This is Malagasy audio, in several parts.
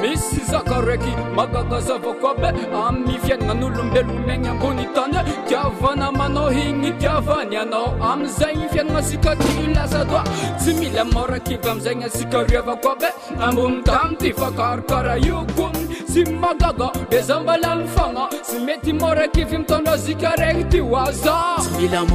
misy zakaraiky magagazavakoaby amimi fiainanan'olombelony miaigna ambonitany e tiavana manao ignyny tiavany anao ami'izay ny fiainana sika tylasa doa tsy mila morakivy amizagny asika re avako aby ambonitam ty fakarakarah iokony sy magaga di za mbala mifana sy mety morakivy mitanda zika rany ty oazaiaknb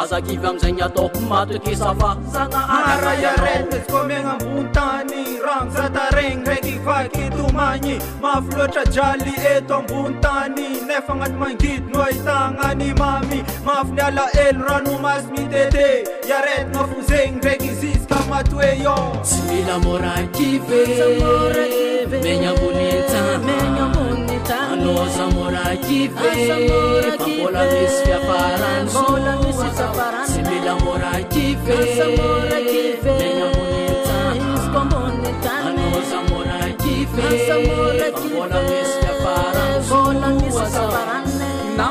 azakivy amiza ny atao mato ekesafa zana arah iaretana zy ko megna ambony tany rano sataregny ndraiky ivaky tomagny mafy loatra jaly eto ambony tany nefa agnaty mangidy no ahitana ny mamy mafyni alaelo rano masy mitete iaretana fo zegny ndraky izizy ka mato e yô sy milamorakinb Anao zamora kive fa mbola misy nos amor Tsy mila mora bonita, Tegna ambony tany Anao zamora kive fa mbola misy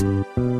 Thank you.